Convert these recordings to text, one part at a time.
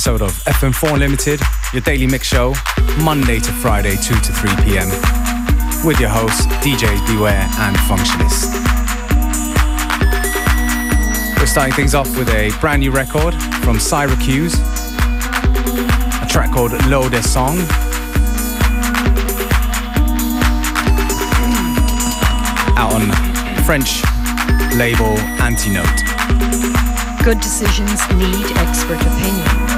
Episode of FM4 Limited, your daily mix show, Monday to Friday, 2 to 3 p.m. With your hosts, DJs Beware and Functionist. We're starting things off with a brand new record from Syracuse, a track called L'Eau des Song. Out on French label Antinote. Good decisions need expert opinion.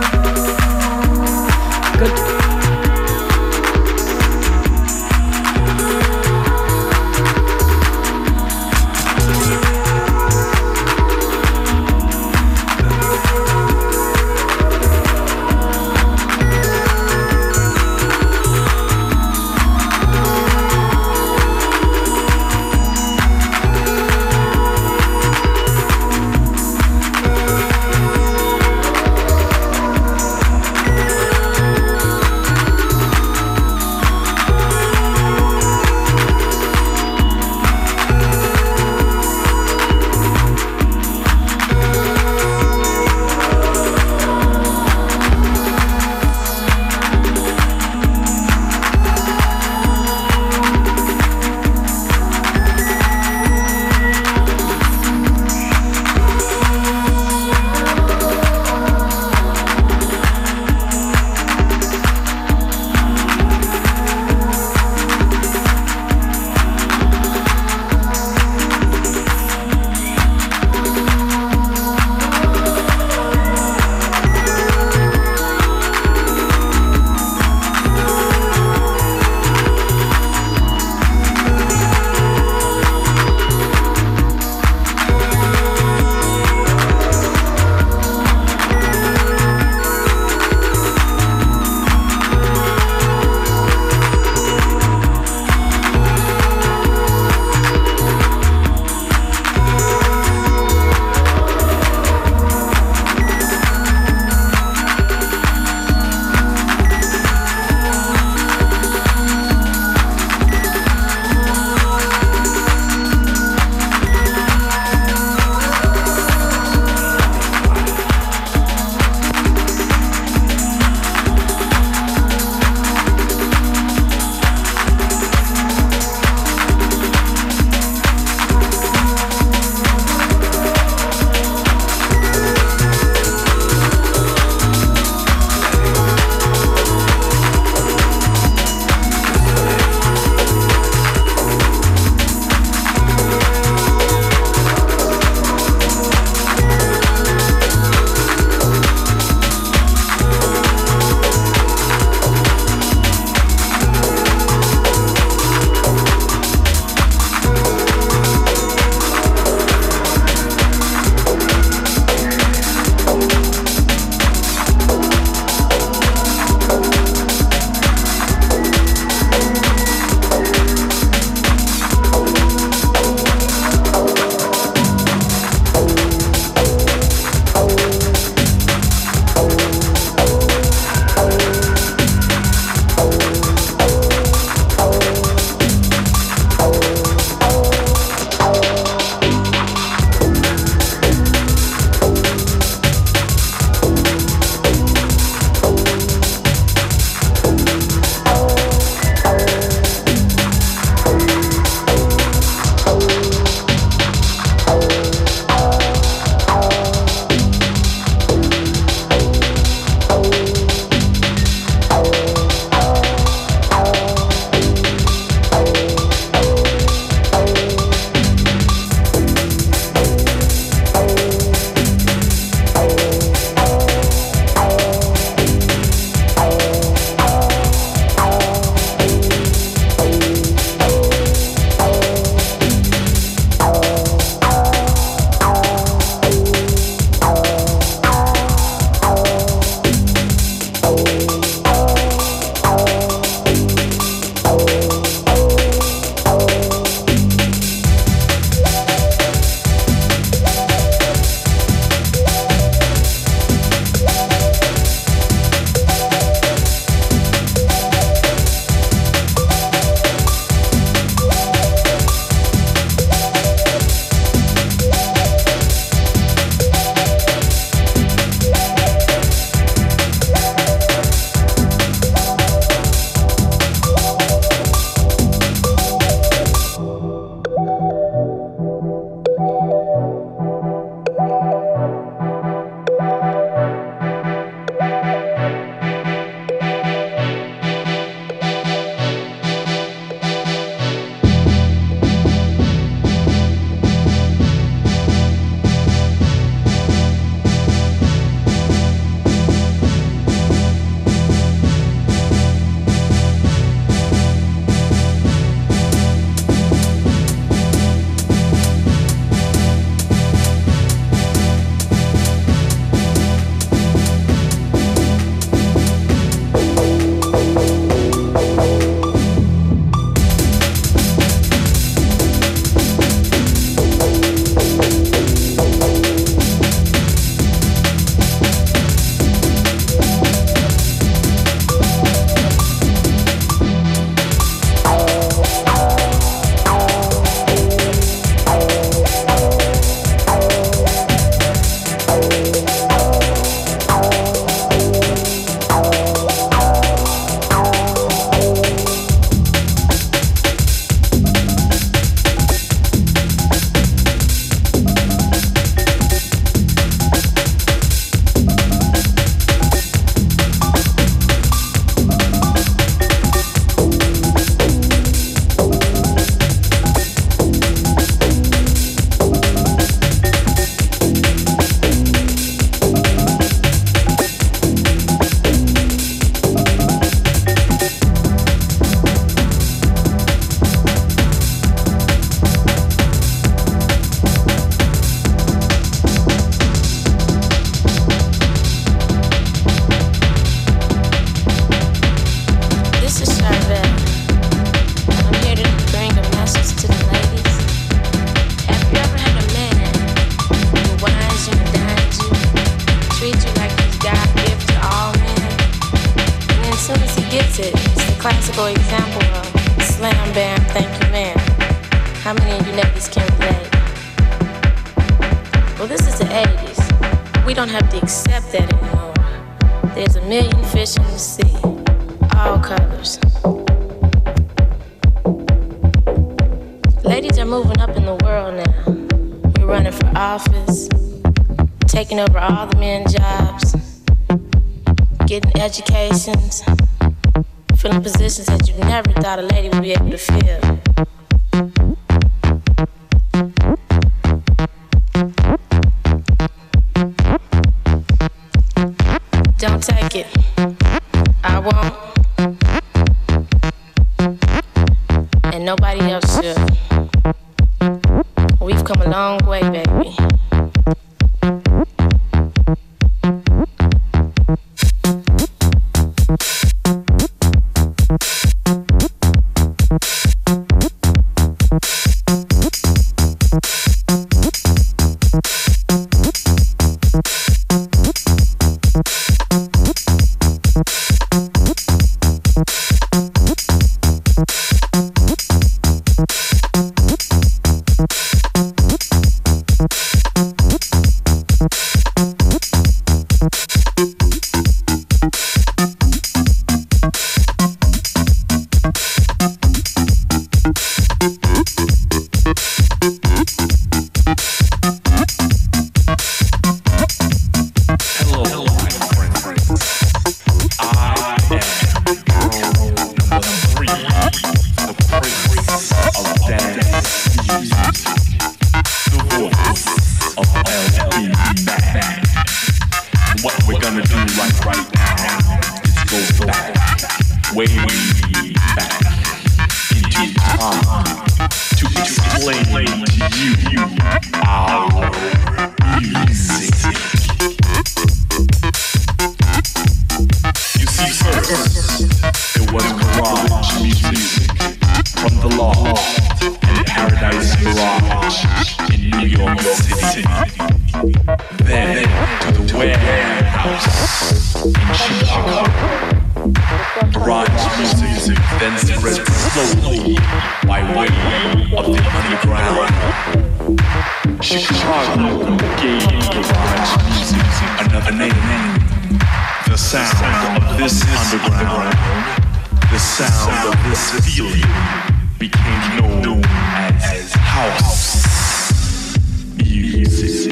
Easy.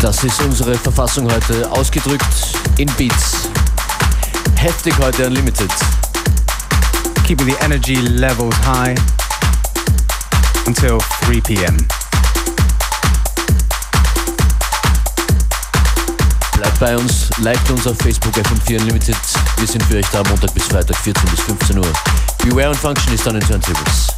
Das ist unsere Verfassung heute, ausgedrückt in Beats. Heftig heute Unlimited. Keeping the energy levels high until 3 p.m. Bleibt bei uns, liked uns auf Facebook FM4 Unlimited. Wir sind für euch da Montag bis Freitag 14 bis 15 Uhr. Beware und Function ist dann in Turntables.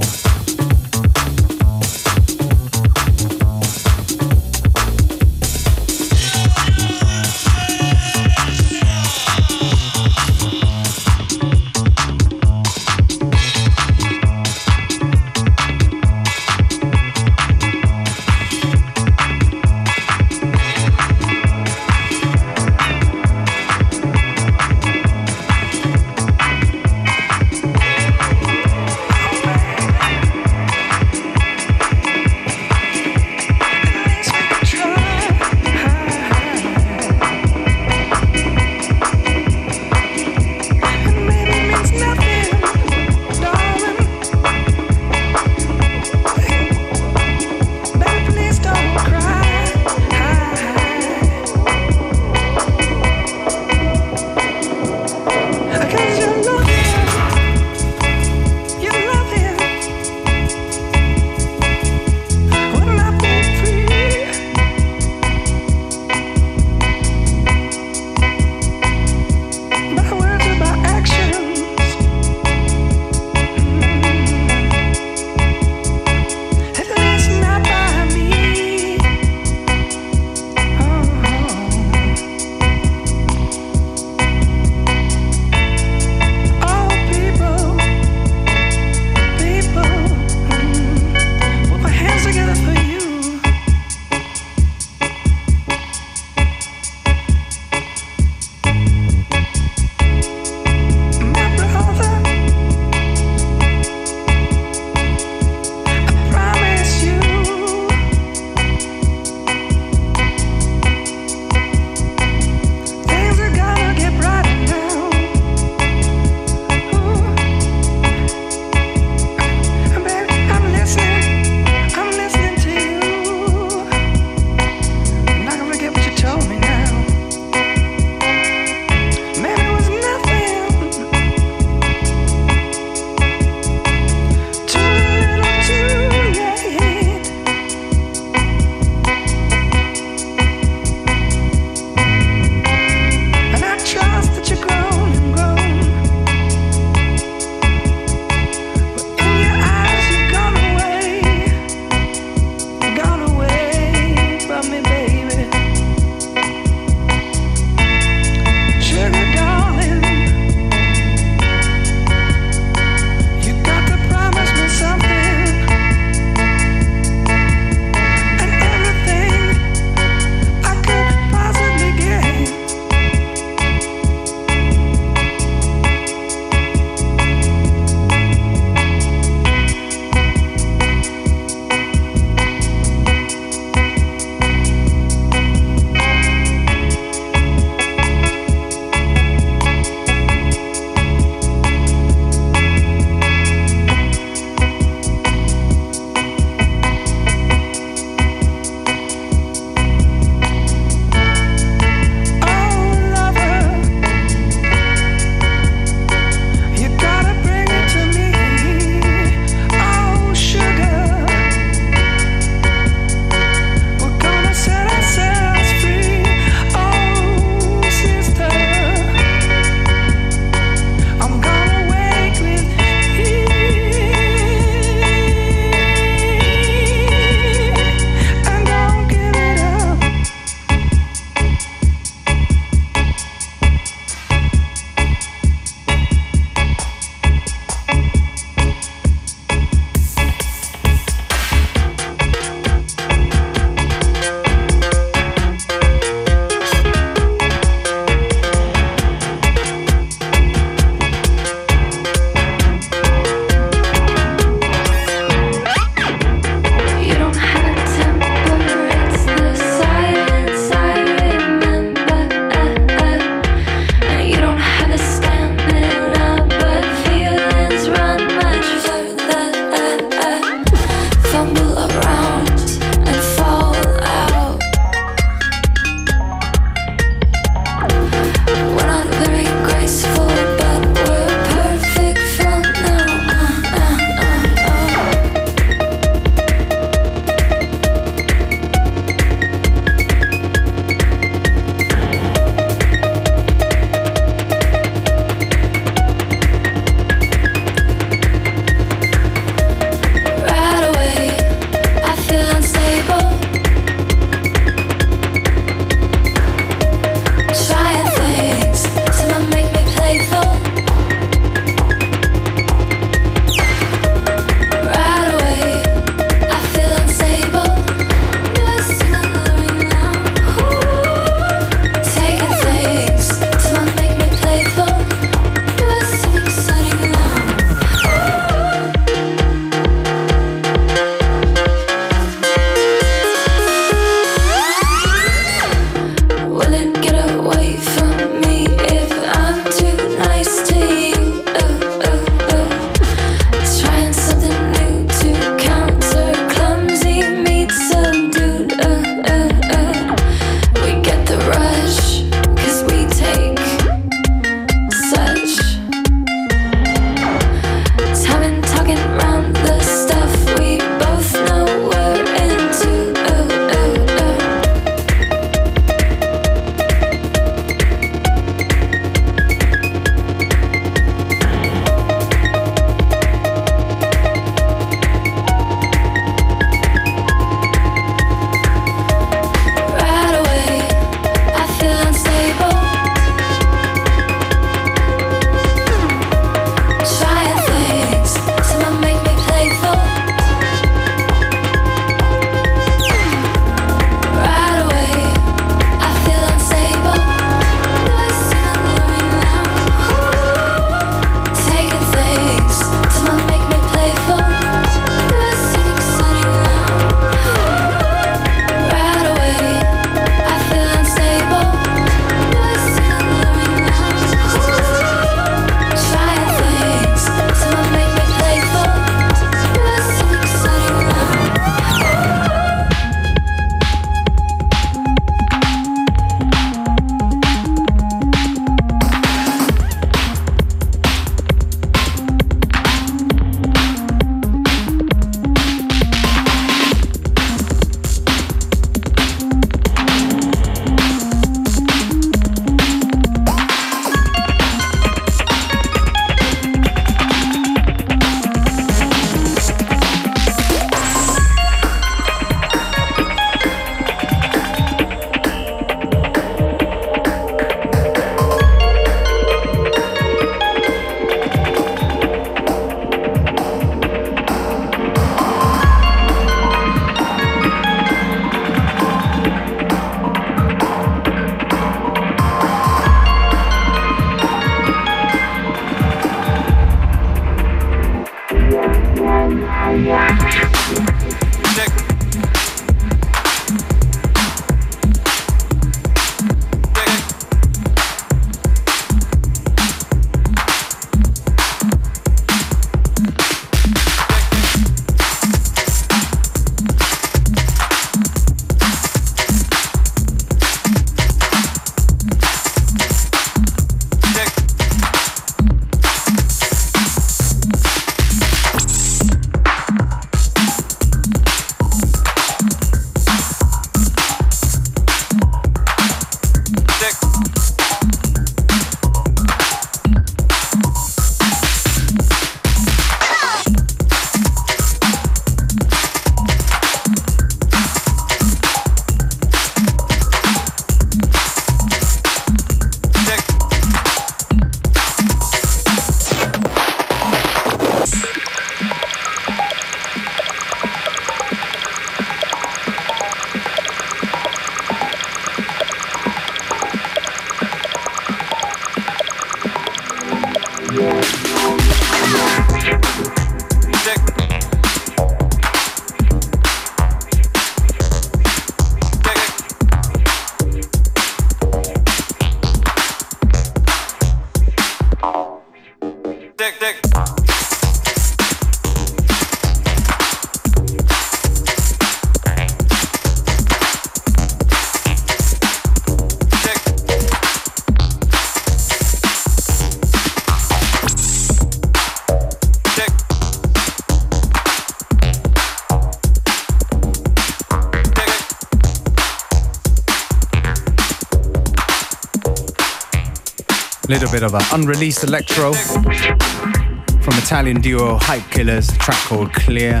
Little bit of an unreleased electro from Italian duo Hype Killers, track called Clear.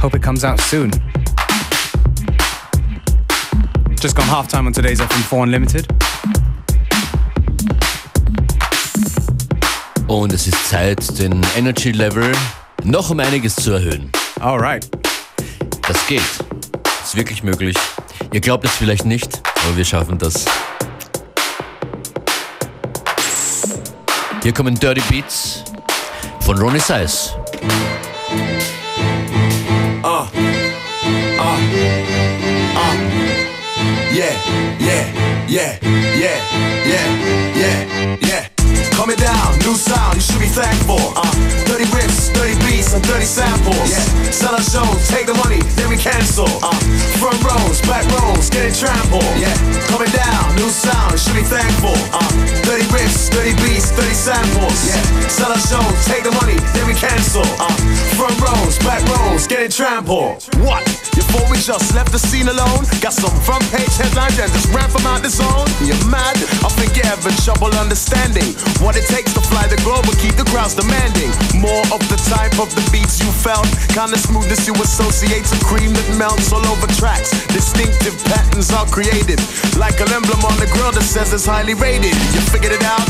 Hope it comes out soon. Just gone half time on today's FM4 Unlimited. Und es ist Zeit, den Energy Level noch um einiges zu erhöhen. Alright. Das geht. Ist wirklich möglich. Ihr glaubt es vielleicht nicht, aber wir schaffen das. Hier kommen Dirty Beats von Roni Size. Uh, uh, uh, yeah, yeah, yeah, yeah, yeah, yeah, yeah. Down, new sound, you should be thankful. Uh, 30 rips, 30 and 30 samples. Yeah. Sell our shows, take the money, then we cancel. Uh, front rows, back rows, getting trampled. Yeah. Coming down, new sound, should be thankful. Uh, 30 rips, 30 beats, 30 samples. Yeah. Sell our shows, take the money, then we cancel. Uh, front rows, back rows, getting trampled. What? You thought we just left the scene alone? Got some front page headlines and just ran from out the zone? You're mad? I think you're having trouble understanding what it takes to fly the globe and keep the crowds demanding. More of the type of the beats you felt, kind of smoothness you associate to cream that melts all over tracks. Distinctive patterns are created, like an emblem on the grill that says it's highly rated. You figured it out?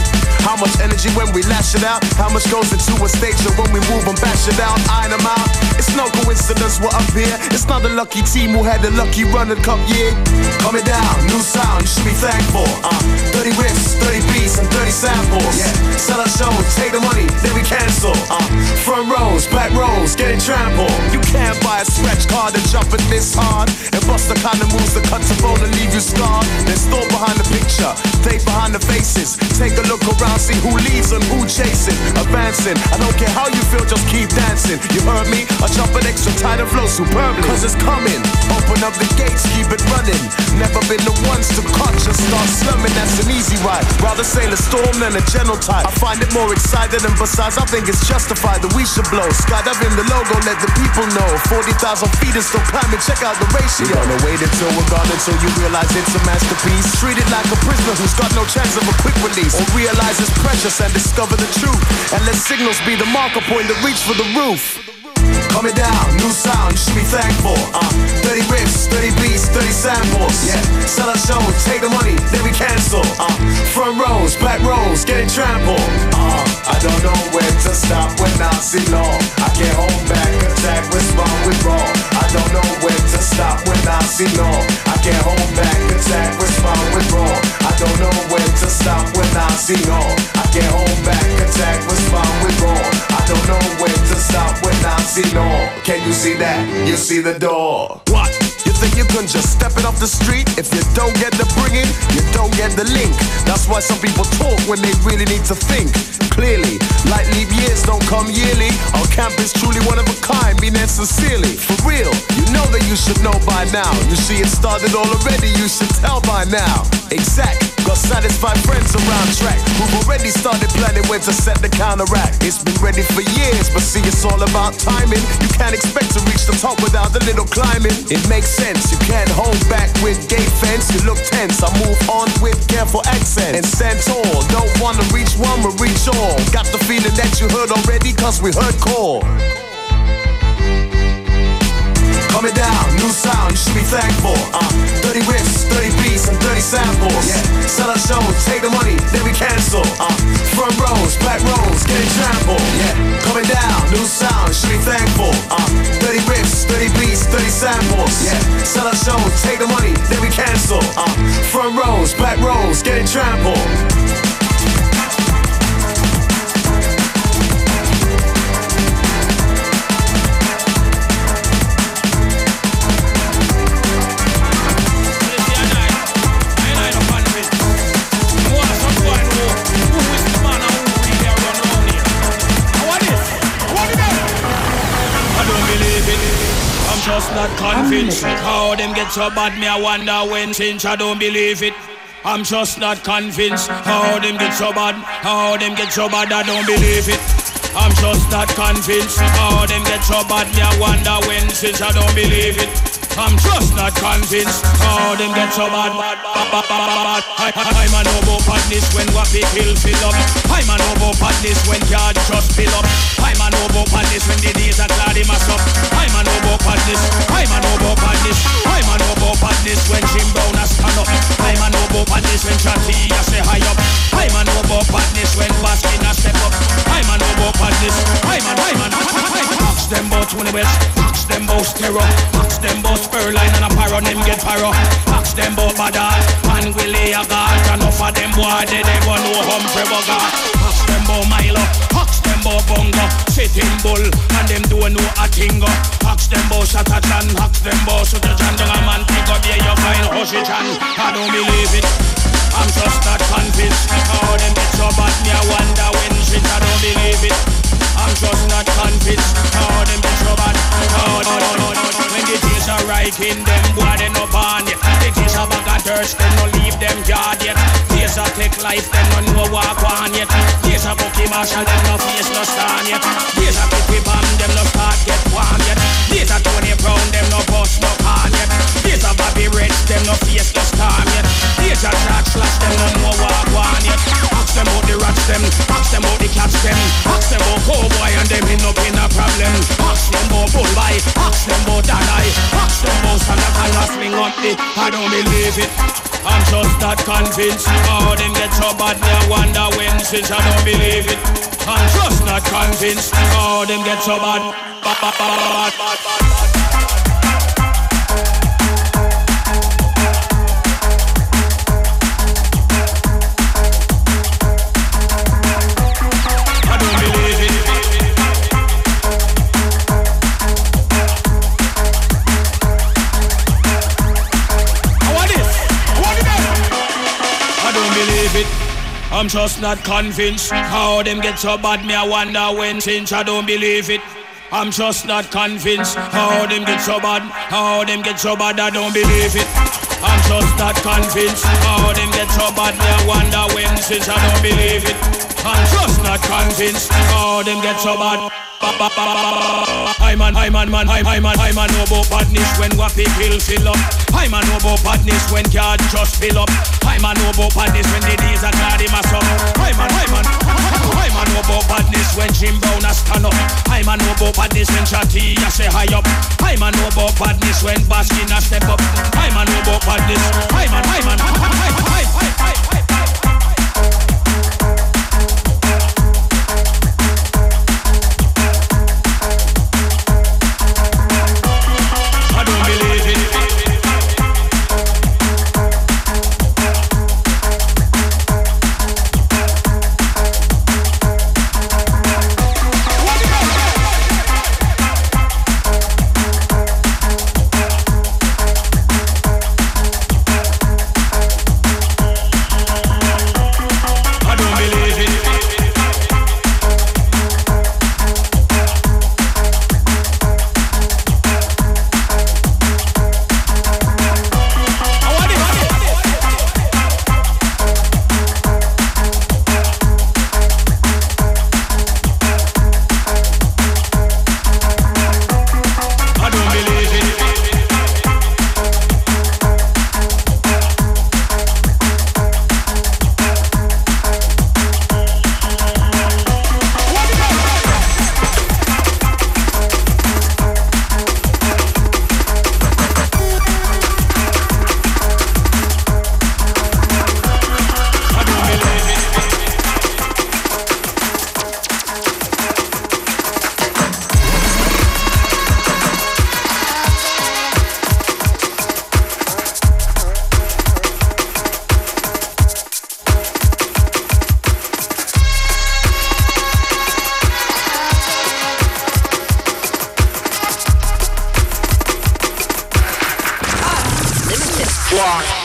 How much energy when we lash it out? How much goes into a stage show when we move and bash it out? Iron them out. It's no coincidence we're up here. It's not a lucky team who had a lucky run running cup year. Coming down, new sound, you should be thankful. Uh, 30 riffs, 30 beats, and 30 samples. Yeah. Sell our shows, take the money, then we cancel. Uh, front rows, back rows, getting trampled. You can't buy a scratch card and jump it this hard. And bust the kind of moves that cut the bone and leave you scarred. Then store behind the picture, take behind the faces. Take a look around, see who leads and who chasing. Advancing, I don't care how you feel, just keep dancing. You heard me? I jump it extra tight and flow superbly. Cause it's coming. Open up the gates, keep it running. Never been the ones to cut, just start slumming. That's an easy ride. Rather sail a storm than a gentle tide. I find it more exciting, and besides, I think it's justified that we should blow. Skydiving the logo, let the people know. 40,000 feet is still climbing, check out the ratio. We're gonna wait until we're gone until you realize it's a masterpiece. Treat it like a prisoner who's got no chance of a quick release. Or realize it's precious and discover the truth. And let signals be the marker point to reach for the roof. Coming down, new sound, you should be thankful. Uh, 30 riffs, 30 beats, 30 samples. Yeah, sell our show, take the money, then we cancel. Uh, front rows, back rows, getting trampled. Uh, I don't know where to stop when I see law. I can't hold back, attack, respond with raw. I don't know where to stop when I see law. I can't hold back, attack, respond with raw. I don't know where to stop when I see law. I can't hold back, attack, respond with raw. Don't know where to stop when I see law. Can you see that? You see the door. What? You think you can just step it off the street? If you don't get the bringing, you don't get the link. That's why some people talk when they really need to think clearly. Like leap years don't come yearly. Our camp is truly one of a kind, mean and sincerely. For real, you know that you should know by now. You see it started already, you should tell by now. Exact, got satisfied friends around track who've already started planning when to set the counteract. It's been ready for years, but see it's all about timing. You can't expect to reach the top without a little climbing. It makes sense, you can't hold back with gate fence. You look tense, I move on with careful accent and stand tall. Don't wanna reach one, we reach all. Got the feeling that you heard already, cause we heard core. Coming down, new sound, you should be thankful. Uh, 30 riffs, 30 beats, and 30 samples. Yeah. Sell our shows, take the money, then we cancel. Uh, front rows, back rows, getting trampled. Yeah. Coming down, new sound, you should be thankful. Uh, 30 riffs, 30 beats, 30 samples. Yeah. Sell our shows, take the money, then we cancel. Uh, front rows, back rows, getting trampled. Convinced. How them get so bad, me I wonder when since I don't believe it. I'm just not convinced. How them get so bad, how them get so bad, I don't believe it. I'm just not convinced. How them get so bad, me I wonder when since I don't believe it. I'm just not convinced how them get so bad. I'm a no about badness when wappy kill fill up. I'm a no about badness when yard just fill up. I'm a no about badness when the days are Claudie Massop. I'm a no about badness. I'm a no about badness. I'm a no about badness when Jim Brown has stand up. I'm a no about badness when Chatty say high up. I'm a no about badness when Baskin has step up. I'm a about badness. I'm I'm a, I'm a, Ask them about Tony West. Ask them about Terror. Ask them about Spurline and a Paro, them get Paro. Ask them about Badal and Willie Agar. Enough of them boy, they never know Humphrey Bogart. Ask them about Milo. Ask them about Bongo. Sitting Bull and them don't know a tingo. Ask them about Satachan. Ask them about Sutachan. Young man, pick up here, you find Hoshichan. I don't believe it. I'm just not convinced. How them get so bad, me I wonder when shit. I don't believe it. I'm just not convinced. How them get so bad. Oh, no, no, no, no. When the right them, boy, they no born yet. The days are back at thirst, they no leave them yard yet. Days are take life, they no know walk on yet. Days are Bucky Marshall, them no face no stand yet. Days are Pippi Bam, them no start get warm yet. Days are Tony Brown, them no bust no can Days are Bobby Rich, them no face no storm. Days are Jack Slash, them no know walk on yet. Ask them about the rats, them. Ask them about the cats, them. Ask them about cowboy and them in up in a problem. Ask them about bullby. Ask them about Danai. Ask them about Santa Claus and sling up the. I don't believe it. I'm just not convinced how them get so bad. I wonder when since I don't believe it. I'm just not convinced how them get so bad. Bad, bad, bad, bad, bad, bad. I I'm just not convinced how them get so bad. Me I wonder when since I don't believe it. I'm just not convinced how them get so bad. How them get so bad. I don't believe it. I'm just not convinced how them get so bad. Me I wonder when since I don't believe it. I'm just not convinced how them get so bad. I'm an, I'm an man, I'm, I'm no about badness when wappy kill fill up. I'm a no about badness when card just fill up. I'm a no about badness when the days are Claudie Massop. I'm an, I'm an, I'm a no about badness when Jim Brown has stand up. I'm a no about badness when Chatty a say high up. I'm a no about badness when Baskin a step up. I'm a no about badness. I'm an, I'm an, I'm, I'm, I'm, I'm, I'm, block.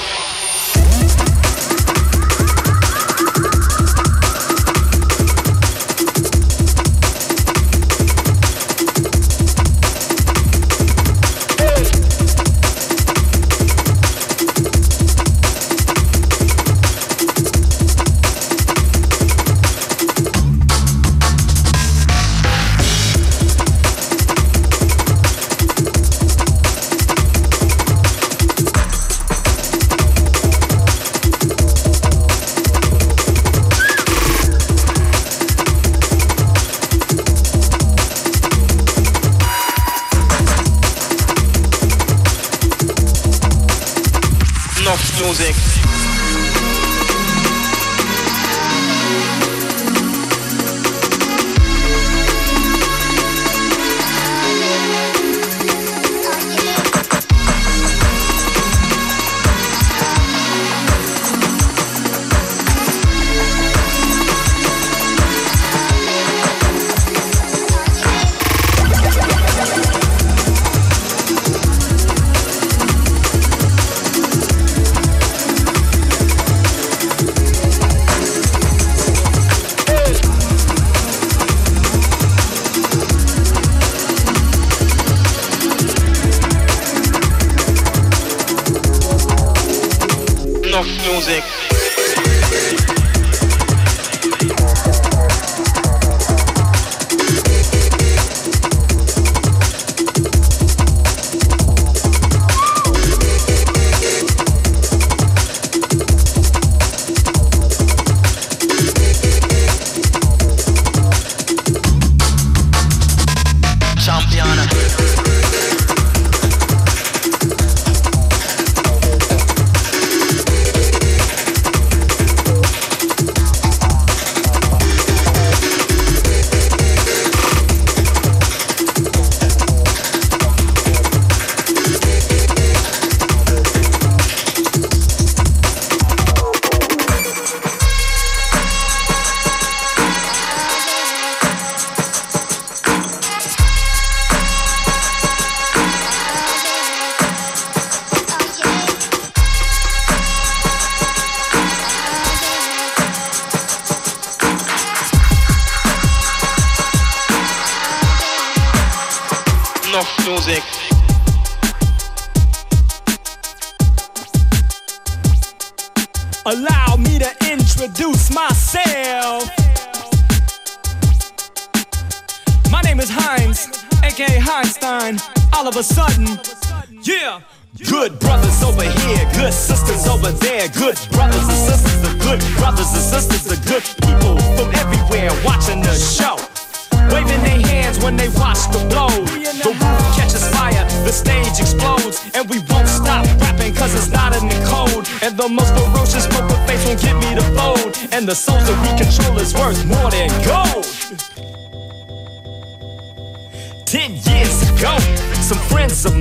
Friends of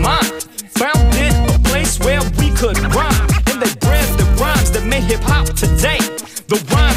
founded a place where we could rhyme, and they bred the rhymes that made hip hop today. The rhymes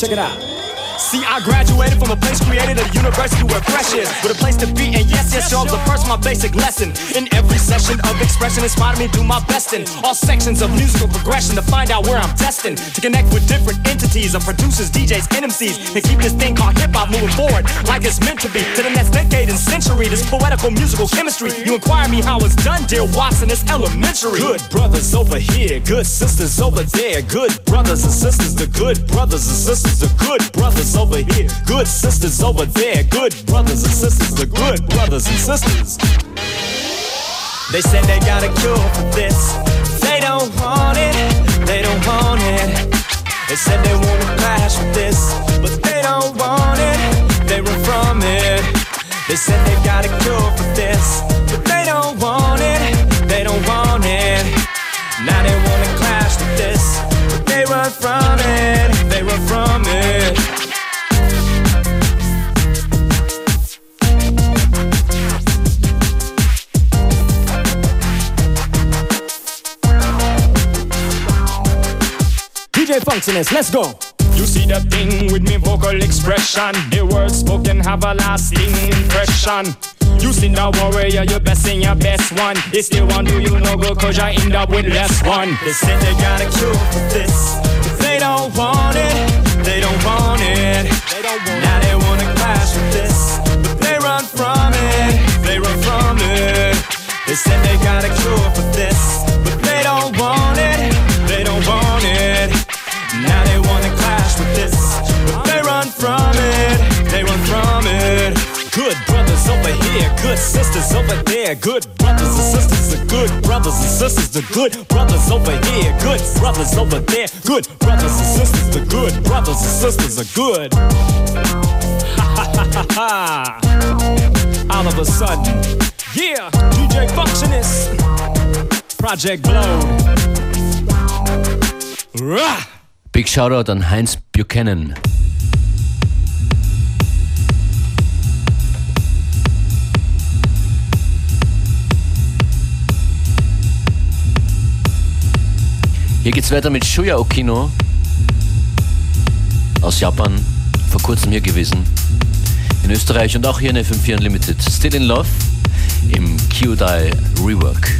Check it out. See, I graduated from a place created at a university where fresh is, with a place to be. And yes, yes, y'all, the first my basic lesson. In every session of expression, inspired me to do my best in all sections of musical progression to find out where I'm destined to connect with different entities of producers, DJs, and MCs, and keep this thing called hip hop moving forward like it's meant to be to the next decade and century. This poetical musical chemistry. You inquire me how it's done, dear Watson. It's elementary. Good brothers over here, good sisters over there. Good brothers and sisters, the good brothers and sisters, the good brothers over here, good sisters over there, good brothers and sisters, the good brothers and sisters. They said they got a cure for this. They don't want it, they don't want it. They said they wanna clash with this, but they don't want it, they run from it. They said they got a cure for this, but they don't want it, they don't want it. Now they this, they from it, they run from it. DJ Functionist, let's go. You see the thing with me vocal expression. The words spoken have a lasting impression. You see the warrior, you best in your best one. They still want do you no good cause you end up with less one. They said they got a cure for this. But they don't want it. They don't want it. Now they wanna clash with this. But they run from it. They run from it. They said they got a cure for this. Good sisters over there. Good brothers and sisters, the good brothers and sisters, the good brothers over here. Good brothers over there. Good brothers and sisters, the good brothers and sisters are good. All of a sudden, yeah, DJ Functionist. Project Glow. Rah! Big Shoutout an Heinz Buchanan. Hier geht's weiter mit Shuya Okino aus Japan, vor kurzem hier gewesen. In Österreich und auch hier in FM4 Unlimited. Still in Love im Kyodai Rework.